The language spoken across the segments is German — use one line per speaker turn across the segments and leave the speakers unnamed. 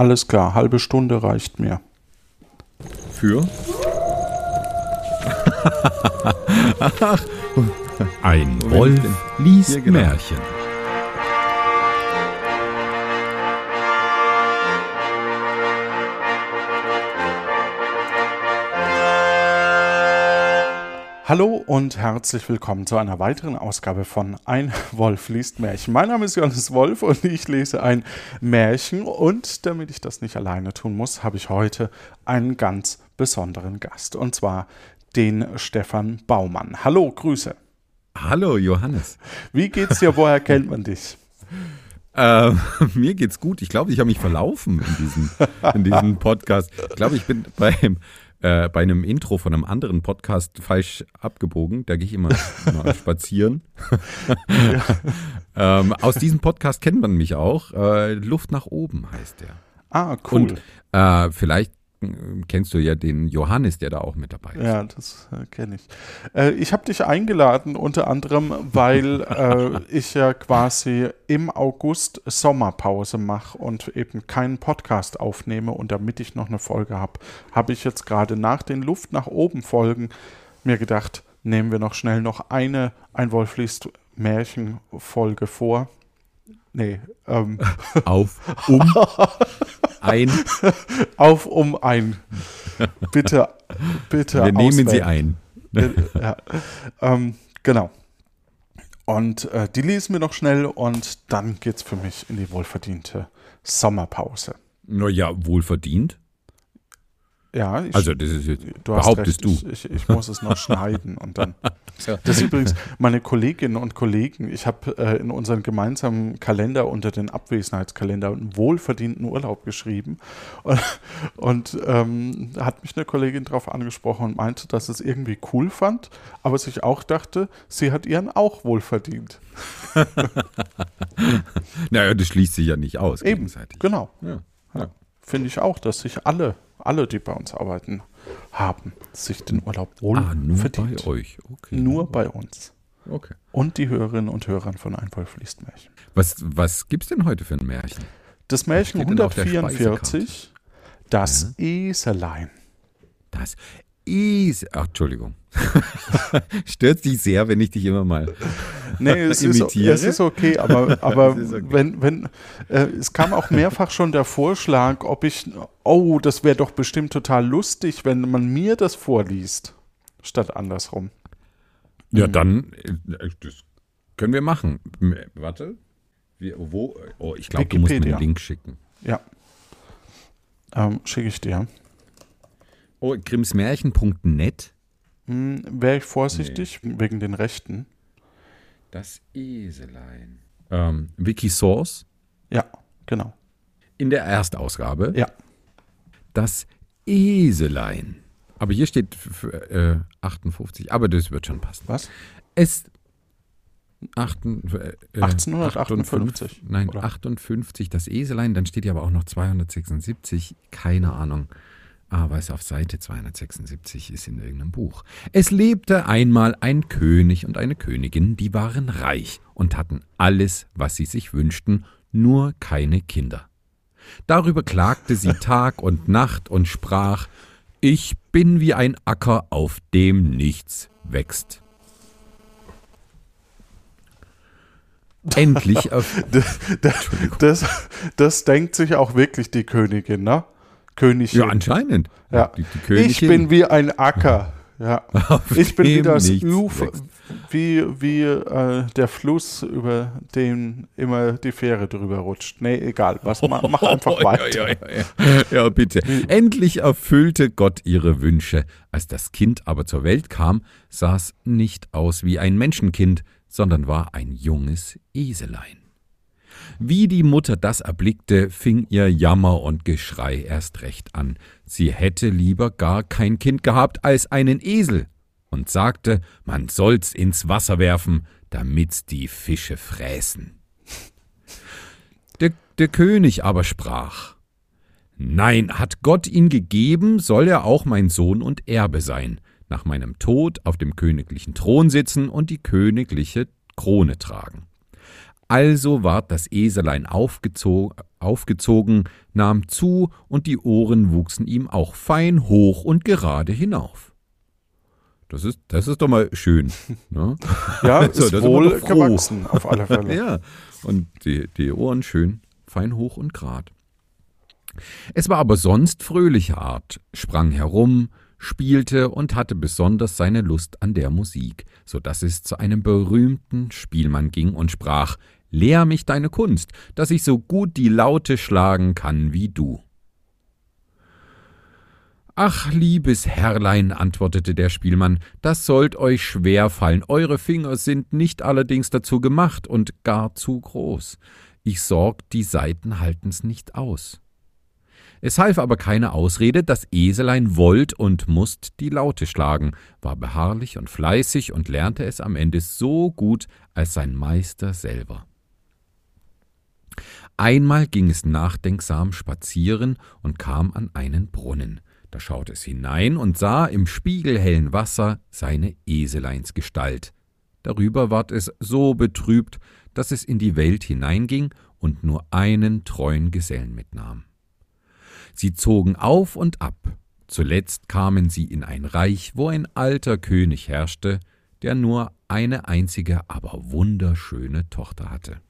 Alles klar, halbe Stunde reicht mir.
Für? Ein Wolf liest
genau.
Märchen.
Hallo und herzlich willkommen zu einer weiteren Ausgabe von Ein Wolf liest Märchen. Mein Name ist Johannes Wolf und ich lese ein Märchen und damit ich das nicht alleine tun muss, habe ich heute einen ganz besonderen Gast und zwar den Stefan Baumann. Hallo, Grüße.
Hallo Johannes.
Wie geht's dir? Woher kennt man dich?
Äh, mir geht's gut. Ich glaube, ich habe mich verlaufen in diesem, in diesem Podcast. Ich glaube, ich bin beim, äh, bei einem Intro von einem anderen Podcast falsch abgebogen. Da gehe ich immer, immer spazieren. ähm, aus diesem Podcast kennt man mich auch. Äh, Luft nach oben heißt der.
Ah, cool.
Und äh, vielleicht kennst du ja den Johannes, der da auch mit dabei ist.
Ja, das äh, kenne ich. Äh, ich habe dich eingeladen, unter anderem, weil äh, ich ja quasi im August Sommerpause mache und eben keinen Podcast aufnehme. Und damit ich noch eine Folge habe, habe ich jetzt gerade nach den Luft nach oben Folgen mir gedacht, nehmen wir noch schnell noch eine Ein Wolf liest Märchenfolge vor. Nee, ähm,
Auf, um, ein.
auf um ein. Bitte, bitte.
Wir nehmen sie ein.
ja, ähm, genau. Und äh, die lesen wir noch schnell und dann geht's für mich in die wohlverdiente Sommerpause.
Naja, wohlverdient.
Ja, ich,
Also, das ist jetzt,
du
behauptest du.
Ich, ich, ich muss es noch schneiden und dann. Das ist übrigens meine Kolleginnen und Kollegen. Ich habe äh, in unseren gemeinsamen Kalender unter den Abwesenheitskalender einen wohlverdienten Urlaub geschrieben. Und, und ähm, hat mich eine Kollegin darauf angesprochen und meinte, dass es irgendwie cool fand, aber sich auch dachte, sie hat ihren auch wohlverdient.
Naja, das schließt sich ja nicht aus.
Eben,
gegenseitig.
genau.
Ja.
Ja. Finde ich auch, dass sich alle, alle, die bei uns arbeiten, haben, sich den Urlaub
Ah, nur
verdient.
bei euch. Okay.
Nur bei uns.
Okay.
Und die Hörerinnen und Hörern von Ein Wolf liest Märchen.
Was, was gibt's denn heute für ein Märchen?
Das Märchen
steht denn auf der
144, das Eselein.
Das ist. Ach, Entschuldigung. Stört dich sehr, wenn ich dich immer mal.
Nee, es, ist,
Imitiere?
es ist okay, aber, aber
Es ist okay.
wenn, wenn, äh, es kam auch mehrfach schon der Vorschlag, ob ich, oh, das wäre doch bestimmt total lustig, wenn man mir das vorliest, statt andersrum.
Ja, dann. äh, Das können wir machen. Warte. Wir, wo? Oh, ich glaube, du musst mir einen Link schicken.
Ja. Ähm, Schicke ich dir.
Oh, grimmsmärchen.net.
Hm, Wäre ich vorsichtig, wegen den Rechten.
Das Eselein. Ähm, Wikisource.
Ja, genau.
In der Erstausgabe.
Ja.
Das Eselein. Aber hier steht äh, 58, aber das wird schon passen.
Was?
Es. Achten, äh,
1858,
Nein,
oder?
58, das Eselein, dann steht ja aber auch noch 276, keine Ahnung. Aber es auf Seite 276 ist in irgendeinem Buch. Es lebte einmal ein König und eine Königin, die waren reich und hatten alles, was sie sich wünschten, nur keine Kinder. Darüber klagte sie Tag und Nacht und sprach, ich bin wie ein Acker, auf dem nichts wächst. Endlich auf
Das, das denkt sich auch wirklich die Königin, ne? Königin.
Ja, anscheinend.
Ja.
Die, die
ich
Königin.
bin wie ein Acker. Ja.
Auf
Ich bin wie das Ufer, wie, wie äh, der Fluss, über den immer die Fähre drüber rutscht. Nee, egal. Was, mach, mach einfach
Oh,
weiter.
Ja, ja, ja. ja, bitte. Endlich erfüllte Gott ihre Wünsche. Als das Kind aber zur Welt kam, sah es nicht aus wie ein Menschenkind, sondern war ein junges Eselein. Wie die Mutter das erblickte, fing ihr Jammer und Geschrei erst recht an. Sie hätte lieber gar kein Kind gehabt als einen Esel und sagte, man soll's ins Wasser werfen, damit's die Fische fräßen. Der, der König aber sprach, Nein, hat Gott ihn gegeben, soll er auch mein Sohn und Erbe sein, nach meinem Tod auf dem königlichen Thron sitzen und die königliche Krone tragen. Also ward das Eselein aufgezo aufgezogen, nahm zu, und die Ohren wuchsen ihm auch fein hoch und gerade hinauf. Das ist, das ist doch mal schön. Ne?
Ja,
So,
ist wohl
froh.
gewachsen, auf alle Fälle.
Ja, und die, die Ohren schön, fein hoch und grad. Es war aber sonst fröhlicher Art, sprang herum, spielte und hatte besonders seine Lust an der Musik, so dass es zu einem berühmten Spielmann ging und sprach, Lehr mich deine Kunst, dass ich so gut die Laute schlagen kann wie du. Ach, liebes Herrlein, antwortete der Spielmann, das sollt euch schwer fallen, eure Finger sind nicht allerdings dazu gemacht und gar zu groß. Ich sorg, die Saiten halten's nicht aus. Es half aber keine Ausrede, das Eselein wollt und musst die Laute schlagen, war beharrlich und fleißig und lernte es am Ende so gut als sein Meister selber. Einmal ging es nachdenksam spazieren und kam an einen Brunnen. Da schaute es hinein und sah im spiegelhellen Wasser seine Eseleinsgestalt. Darüber ward es so betrübt, dass es in die Welt hineinging und nur einen treuen Gesellen mitnahm. Sie zogen auf und ab. Zuletzt kamen sie in ein Reich, wo ein alter König herrschte, der nur eine einzige, aber wunderschöne Tochter hatte.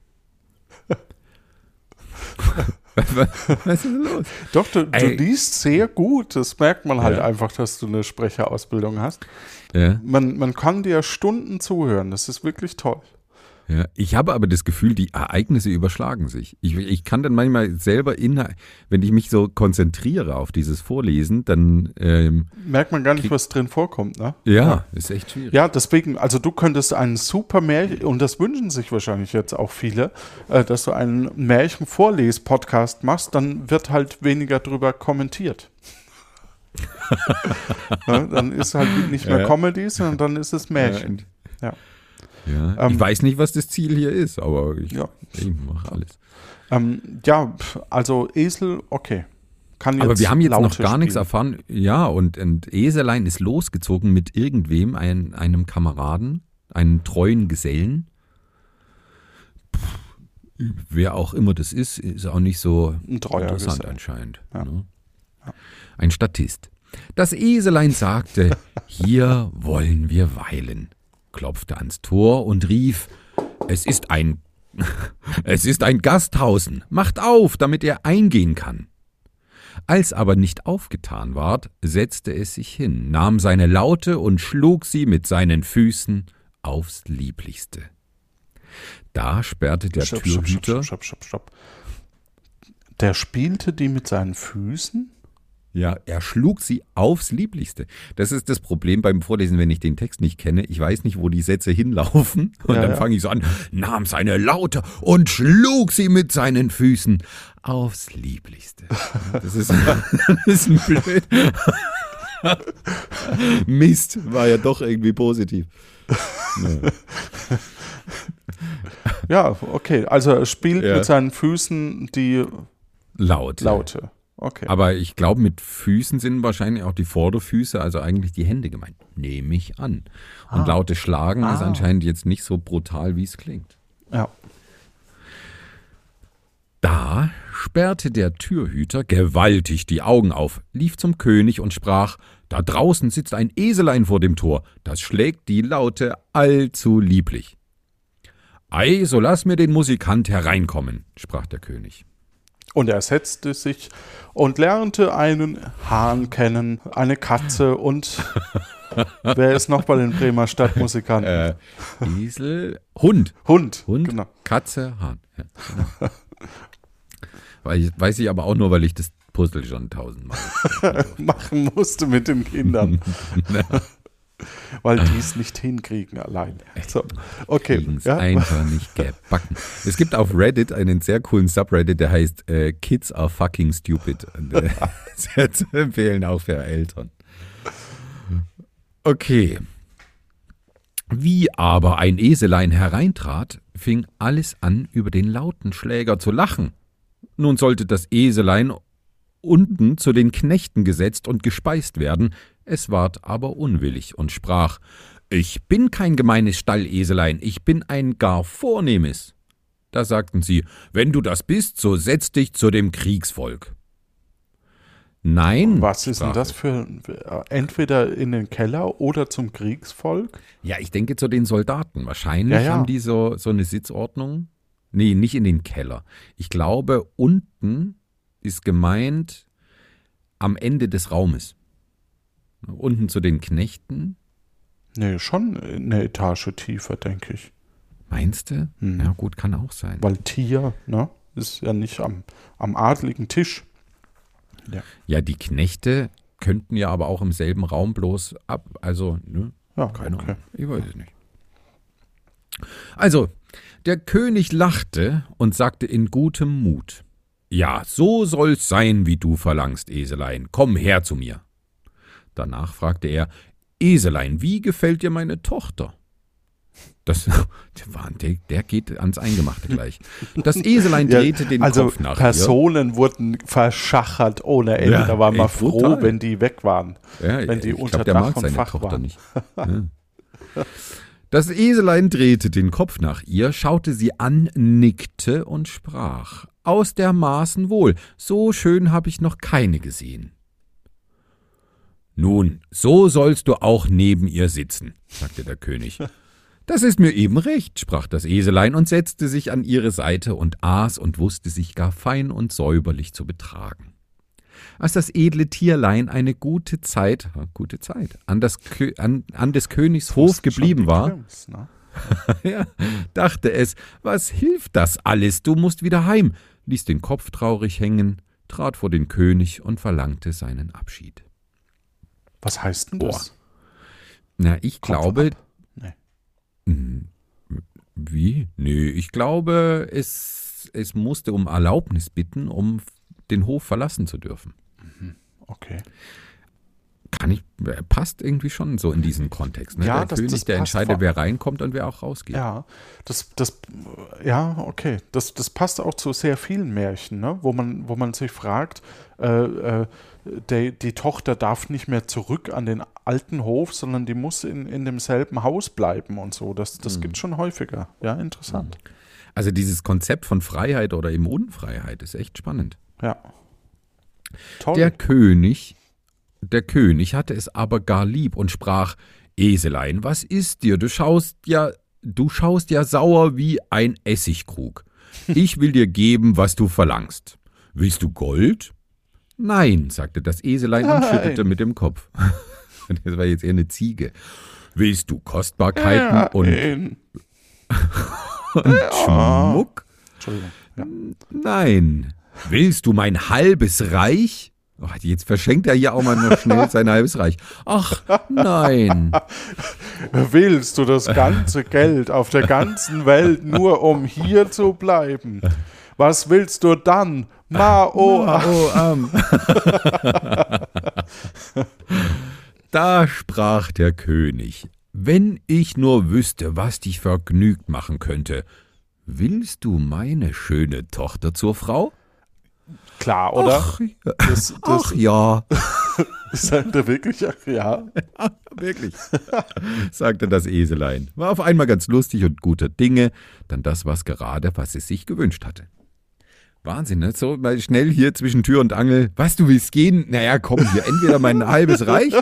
Was ist denn los?
Doch, du, du liest sehr gut. Das merkt man halt
Ja.
einfach, dass du eine Sprecherausbildung hast.
Ja,
Man, man kann dir Stunden zuhören. Das ist wirklich toll.
Ja. Ich habe aber das Gefühl, die Ereignisse überschlagen sich. Ich, ich kann dann manchmal selber, in, wenn ich mich so konzentriere auf dieses Vorlesen, dann, ähm,
Merkt man gar nicht, was drin vorkommt, ne?
ja, ist echt schwierig.
Ja, deswegen, also du könntest einen super Märchen, und das wünschen sich wahrscheinlich jetzt auch viele, äh, dass du einen Märchen-Vorles-Podcast machst, dann wird halt weniger drüber kommentiert. ne? Dann ist halt nicht mehr
Ja.
Comedy, sondern dann ist es Märchen. Ja.
Ja,
Ähm,
ich weiß nicht, was das Ziel hier ist, aber ich,
Ja.
ich mache alles.
Ähm, ja, also Esel, okay. Kann
Aber wir haben jetzt noch gar nichts
spielen.
erfahren. Ja, und, und Eselein ist losgezogen mit irgendwem, ein, einem Kameraden, einem treuen Gesellen. Pff, wer auch immer das ist, ist auch nicht so
Ein
interessant
Gesell.
anscheinend.
Ja.
Ne? Ein Statist. Das Eselein sagte, hier wollen wir weilen, klopfte ans Tor und rief, es ist ein, es ist ein Gasthausen, macht auf, damit er eingehen kann. Als aber nicht aufgetan ward, setzte es sich hin, nahm seine Laute und schlug sie mit seinen Füßen aufs Lieblichste. Da sperrte der
Stopp, stopp, stopp,
Türhüter,
stopp, stopp, stopp. Der spielte die mit seinen Füßen?
Ja, er schlug sie aufs Lieblichste. Das ist das Problem beim Vorlesen, wenn ich den Text nicht kenne. Ich weiß nicht, wo die Sätze hinlaufen. Und
Ja,
dann
ja.
fange ich so an, nahm seine Laute und schlug sie mit seinen Füßen aufs Lieblichste. Das ist, das ist ein blöd. Mist, war ja doch irgendwie positiv. Ja.
Ja, okay. Also er spielt
Ja.
mit seinen Füßen die
Laut.
Laute. Okay.
Aber ich glaube, mit Füßen sind wahrscheinlich auch die Vorderfüße, also eigentlich die Hände gemeint. Nehme ich an. Und
Ah.
laute Schlagen ist
Ah.
anscheinend jetzt nicht so brutal, wie es klingt.
ja.
Da sperrte der Türhüter gewaltig die Augen auf, lief zum König und sprach, da draußen sitzt ein Eselein vor dem Tor, das schlägt die Laute allzu lieblich. Ei, so lass mir den Musikant hereinkommen, sprach der König.
Und er setzte sich und lernte einen Hahn kennen, eine Katze und wer ist noch bei den Bremer Stadtmusikanten?
Äh, Esel, Hund,
Hund.
Hund,
Genau.
Katze, Hahn. Ja, genau. Weil ich, weiß ich aber auch nur, weil ich das Puzzle schon tausendmal.
Machen musste mit den Kindern. Weil die es nicht hinkriegen allein. So, okay.
Kriegen's
Ja.
einfach nicht gebacken. Es gibt auf Reddit einen sehr coolen Subreddit, der heißt äh, Kids are fucking stupid. Und, äh, sehr zu empfehlen, auch für Eltern. Okay. Wie aber ein Eselein hereintrat, fing alles an, über den lauten Schläger zu lachen. Nun sollte das Eselein unten zu den Knechten gesetzt und gespeist werden, es ward aber unwillig und sprach, ich bin kein gemeines Stalleselein, ich bin ein gar vornehmes. Da sagten sie, wenn du das bist, so setz dich zu dem Kriegsvolk. Nein.
Was ist denn das für entweder in den Keller oder zum Kriegsvolk?
Ja, ich denke zu den Soldaten. Wahrscheinlich
Ja, ja.
haben die so, so eine Sitzordnung. Nee, nicht in den Keller. Ich glaube, unten ist gemeint am Ende des Raumes. Unten zu den Knechten.
Nee, schon eine Etage tiefer, denke ich.
Meinst du?
Hm.
Ja, gut, kann auch sein.
Weil Tier, ne, ist ja nicht am, am adligen Tisch.
Ja, die Knechte könnten ja aber auch im selben Raum bloß ab. Also, ne?
Ja,
Keine
okay.
Ahnung. Ich weiß es nicht. Also, der König lachte und sagte in gutem Mut: Ja, so soll's sein, wie du verlangst, Eselein. Komm her zu mir. Danach fragte er: Eselein, wie gefällt dir meine Tochter? Das, der, der, geht ans Eingemachte gleich. Das Eselein
Ja,
drehte den
also
Kopf nach
Personen wurden verschachert ohne Ende.
Ja,
da war man froh,
brutal.
wenn die weg waren.
ihr. Ja,
wenn die
ich
unter
glaub, der
Dach und
seine
Fach
Tochter
waren.
nicht. Ja. Das Eselein drehte den Kopf nach ihr, schaute sie an, nickte und sprach: Aus der Maßen wohl, so schön habe ich noch keine gesehen. Nun, so sollst du auch neben ihr sitzen, sagte der König. Das ist mir eben recht, sprach das Eselein und setzte sich an ihre Seite und aß und wusste sich gar fein und säuberlich zu betragen. Als das edle Tierlein eine gute Zeit, gute Zeit, an, das an, an des Königs Hof geblieben war,
Grimms, ne?
ja, dachte es, was hilft das alles, du musst wieder heim, ließ den Kopf traurig hängen, trat vor den König und verlangte seinen Abschied.
Was heißt denn das?
Na, ich
Kopf
glaube.
Nee.
Hm, Wie? Nee, ich glaube, es, es musste um Erlaubnis bitten, um den Hof verlassen zu dürfen.
Okay.
Kann ich, äh, passt irgendwie schon so in diesen Kontext. Ne?
Ja,
der
das-
König,
das
der entscheidet, wer reinkommt und wer auch rausgeht.
Ja, das, das, ja, okay. Das, das passt auch zu sehr vielen Märchen, ne? wo, man, wo man sich fragt, äh, äh, die, die Tochter darf nicht mehr zurück an den alten Hof, sondern die muss in, in demselben Haus bleiben und so. Das, das
Mhm.
gibt schon häufiger. Ja, interessant.
Also dieses Konzept von Freiheit oder eben Unfreiheit ist echt spannend.
Ja. Toll.
Der König, der König hatte es aber gar lieb und sprach: Eselein, was ist dir? Du schaust ja, du schaust ja sauer wie ein Essigkrug. Ich will dir geben, was du verlangst. Willst du Gold? Nein, sagte das Eselein und
Nein.
schüttelte mit dem Kopf. Das war jetzt eher eine Ziege. Willst du Kostbarkeiten
ja,
und, und Schmuck?
Entschuldigung. Ja.
Nein. Willst du mein halbes Reich? Oh, jetzt verschenkt er hier auch mal noch schnell sein halbes Reich. Ach, nein.
Willst du das ganze Geld auf der ganzen Welt nur um hier zu bleiben? Was willst du dann? Mao.
Am. da sprach der König, wenn ich nur wüsste, was dich vergnügt machen könnte. Willst du meine schöne Tochter zur Frau?
Klar, oder?
Ach, ja.
das, das
Ach ja,
sagt er wirklich, ach ja.
wirklich, sagte das Eselein. War auf einmal ganz lustig und guter Dinge, dann das was gerade, was es sich gewünscht hatte. Wahnsinn, ne? So mal schnell hier zwischen Tür und Angel. Was, du willst gehen? Naja, komm, hier entweder mein halbes Reich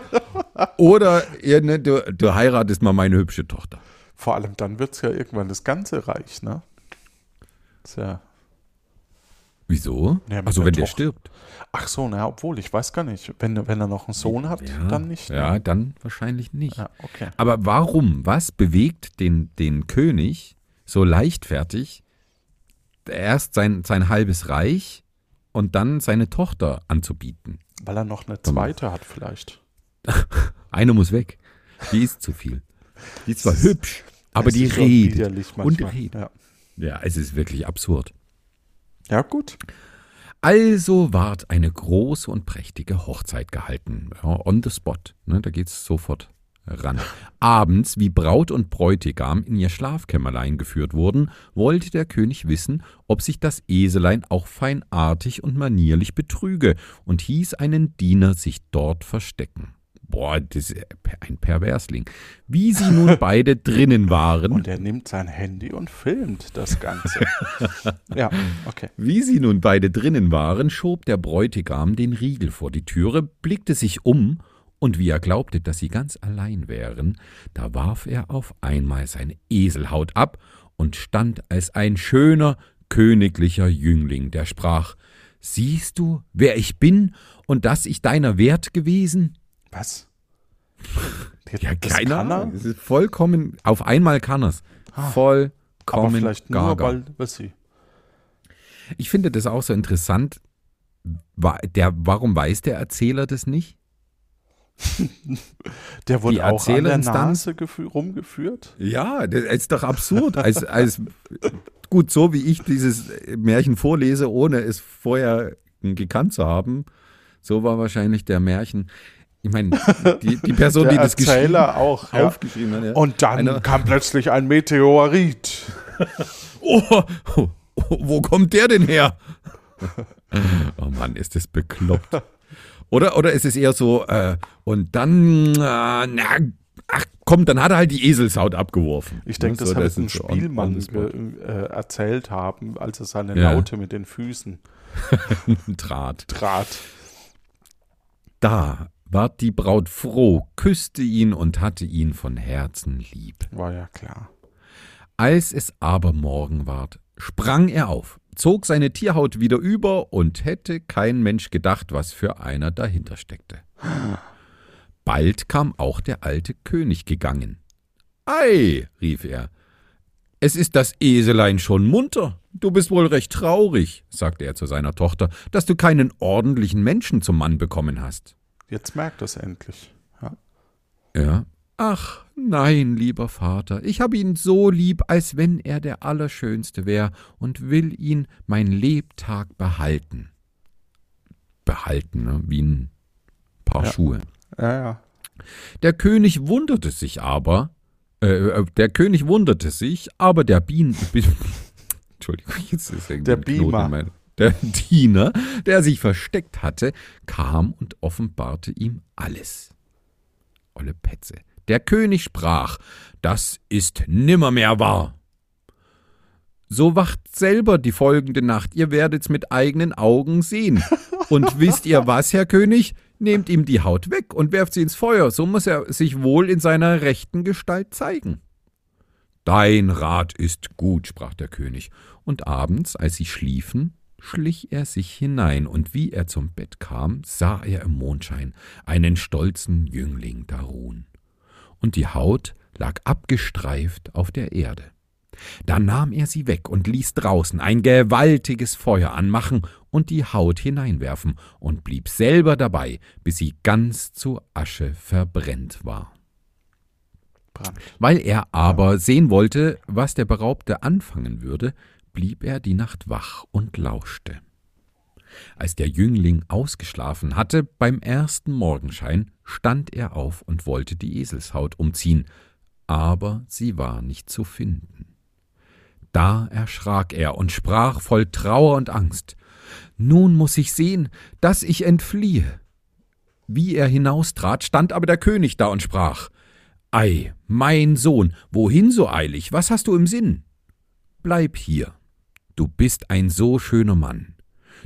oder ihr, ne, du, du heiratest mal meine hübsche Tochter.
Vor allem dann wird es ja irgendwann das ganze Reich, ne? Ist ja,
Wieso?
Ja,
also
der
wenn der
Tochter.
stirbt.
ach so, na, obwohl, ich weiß gar nicht. Wenn, wenn er noch einen Sohn hat, dann nicht. ne?
Ja, dann wahrscheinlich nicht.
Ja, okay.
Aber warum? Was bewegt den, den König so leichtfertig, erst sein, sein halbes Reich und dann seine Tochter anzubieten?
Weil er noch eine zweite hat, vielleicht.
Eine muss weg. Die ist zu viel. Die ist zwar hübsch, aber
Es
die
ist
redet und redet.
Ja.
Ja, es ist wirklich absurd.
ja, gut.
Also ward eine große und prächtige Hochzeit gehalten. Ja, on the spot. Ne, da geht's sofort ran. Abends, wie Braut und Bräutigam in ihr Schlafkämmerlein geführt wurden, wollte der König wissen, ob sich das Eselein auch feinartig und manierlich betrüge und hieß einen Diener sich dort verstecken. Boah, das ist ein Perversling. Wie sie nun beide drinnen waren.
Und er nimmt sein Handy und filmt das Ganze. ja, okay.
Wie sie nun beide drinnen waren, schob der Bräutigam den Riegel vor die Türe, blickte sich um, und wie er glaubte, dass sie ganz allein wären, da warf er auf einmal seine Eselhaut ab und stand als ein schöner, königlicher Jüngling, der sprach Siehst du, wer ich bin und dass ich deiner wert gewesen?
Was?
ja, keine Ahnung. Es ist vollkommen, auf einmal kann er's. Ah, vollkommen aber
vielleicht nur, gaga. weil, was sie.
Ich finde das auch so interessant. Der, warum weiß der Erzähler das nicht?
der wurde auch an der Nase rumgeführt?
Ja, das ist doch absurd. als, als, gut, so wie ich dieses Märchen vorlese, ohne es vorher gekannt zu haben, so war wahrscheinlich der Märchen. Ich meine, die, die Person, die das
Erzähler auch
ja. aufgeschrieben hat. Ja.
Und dann Eine, kam plötzlich ein Meteorit.
oh, oh, oh, wo kommt der denn her? oh Mann, ist das bekloppt. Oder, oder ist es eher so, äh, und dann, äh, na, ach komm, dann hat er halt die Eselshaut abgeworfen.
Ich denke, das so, hat ein Spielmann äh, erzählt haben, als er seine ja. Laute mit den Füßen
trat.
trat.
Da ward die Braut froh, küsste ihn und hatte ihn von Herzen lieb.
War ja klar.
Als es aber Morgen ward, sprang er auf, zog seine Tierhaut wieder über und hätte kein Mensch gedacht, was für einer dahinter steckte. Bald kam auch der alte König gegangen. Ei, rief er, es ist das Eselein schon munter. Du bist wohl recht traurig, sagte er zu seiner Tochter, dass du keinen ordentlichen Menschen zum Mann bekommen hast.
Jetzt merkt es endlich. Ja.
ja. Ach, nein, lieber Vater, ich habe ihn so lieb, als wenn er der Allerschönste wär und will ihn mein Lebtag behalten. Behalten, ne? wie ein paar
ja.
Schuhe.
Ja, ja.
Der König wunderte sich aber, äh, äh der König wunderte sich, aber der Bienen. Entschuldigung, jetzt ist
irgendwie der Beamer.
Der Diener, der sich versteckt hatte, kam und offenbarte ihm alles. Olle Petze. Der König sprach, das ist nimmermehr wahr. So wacht selber die folgende Nacht, ihr werdet's mit eigenen Augen sehen. Und wisst ihr was, Herr König? Nehmt ihm die Haut weg und werft sie ins Feuer, so muss er sich wohl in seiner rechten Gestalt zeigen. Dein Rat ist gut, sprach der König, und abends, als sie schliefen, schlich er sich hinein, und wie er zum Bett kam, sah er im Mondschein einen stolzen Jüngling da ruhen, und die Haut lag abgestreift auf der Erde. Da nahm er sie weg und ließ draußen ein gewaltiges Feuer anmachen und die Haut hineinwerfen und blieb selber dabei, bis sie ganz zu Asche verbrennt war. Brand. Weil er aber sehen wollte, was der Beraubte anfangen würde, blieb er die Nacht wach und lauschte. Als der Jüngling ausgeschlafen hatte, beim ersten Morgenschein stand er auf und wollte die Eselshaut umziehen, aber sie war nicht zu finden. Da erschrak er und sprach voll Trauer und Angst Nun muss ich sehen, dass ich entfliehe. Wie er hinaustrat, stand aber der König da und sprach Ei, mein Sohn, wohin so eilig? Was hast du im Sinn? Bleib hier. Du bist ein so schöner Mann.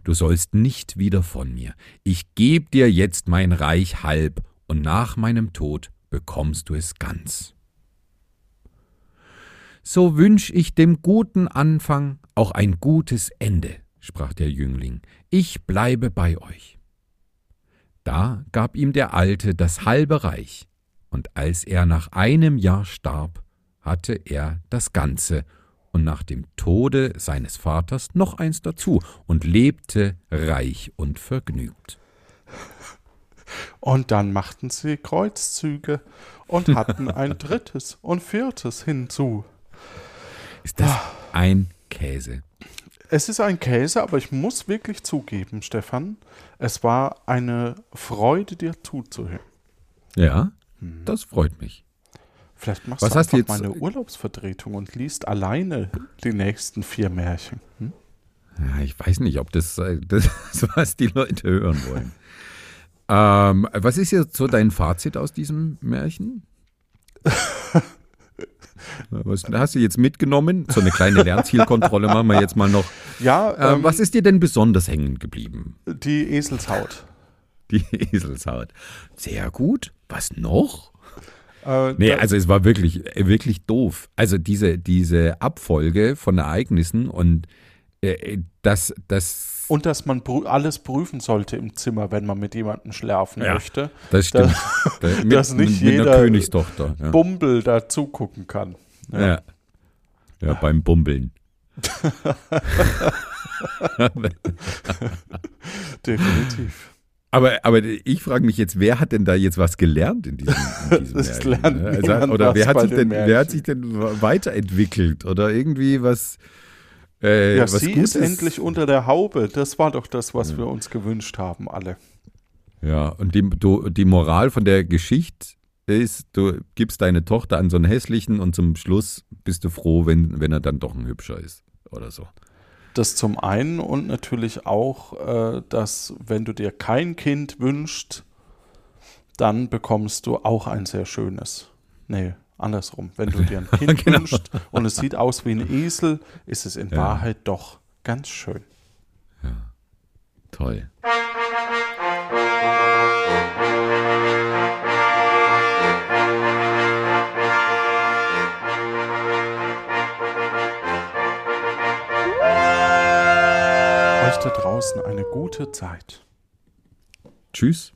Du sollst nicht wieder von mir. Ich geb dir jetzt mein Reich halb, und nach meinem Tod bekommst du es ganz. So wünsch ich dem guten Anfang auch ein gutes Ende, sprach der Jüngling. Ich bleibe bei euch. Da gab ihm der Alte das halbe Reich, und als er nach einem Jahr starb, hatte er das Ganze und nach dem Tode seines Vaters noch eins dazu und lebte reich und vergnügt.
Und dann machten sie Kreuzzüge und hatten ein drittes und viertes hinzu.
Ist das ein Käse?
Es ist ein Käse, aber ich muss wirklich zugeben, Stefan, es war eine Freude, dir zuzuhören.
Ja, hm. das freut mich.
Vielleicht machst Was du einfach jetzt? meine Urlaubsvertretung und liest alleine die nächsten vier Märchen. Hm?
Ja, ich weiß nicht, ob das, äh, das was die Leute hören wollen. Ähm, was ist jetzt so dein Fazit aus diesem Märchen? Was hast du jetzt mitgenommen? So eine kleine Lernzielkontrolle machen wir jetzt mal noch.
Ja,
Ähm,
ähm,
was ist dir denn besonders hängen geblieben?
die Eselshaut.
Die Eselshaut. Sehr gut. Was noch?
Äh,
Nee, also es war wirklich, wirklich doof. Also diese, diese Abfolge von Ereignissen und äh, das, das,
und dass man alles prüfen sollte im Zimmer, wenn man mit jemandem schlafen
Ja.
möchte.
das stimmt. Da- mit,
dass nicht
mit, mit
jeder
Königstochter. Ja.
Bumbel da zugucken kann.
Ja. Ja. beim Bumbeln.
Definitiv.
Aber, aber ich frage mich jetzt, wer hat denn da jetzt was gelernt in diesem, in diesem
Es
Märchen? ne?
niemand
oder wer hat, sich
den
denn, wer hat sich denn weiterentwickelt oder irgendwie was, äh,
Ja, sie
Gutes?
ist endlich unter der Haube. Das war doch das, was wir uns gewünscht haben, alle.
Ja, und die, du, die Moral von der Geschichte ist, du gibst deine Tochter an so einen hässlichen und zum Schluss bist du froh, wenn, wenn er dann doch ein hübscher ist oder so.
Das zum einen und natürlich auch, äh, dass wenn du dir kein Kind wünschst, dann bekommst du auch ein sehr schönes. Nee, andersrum. Wenn du dir ein Kind
Genau.
wünschst und es sieht aus wie ein Esel, ist es in
Ja.
Wahrheit doch ganz schön.
Toll.
Euch da draußen eine gute Zeit.
Tschüss.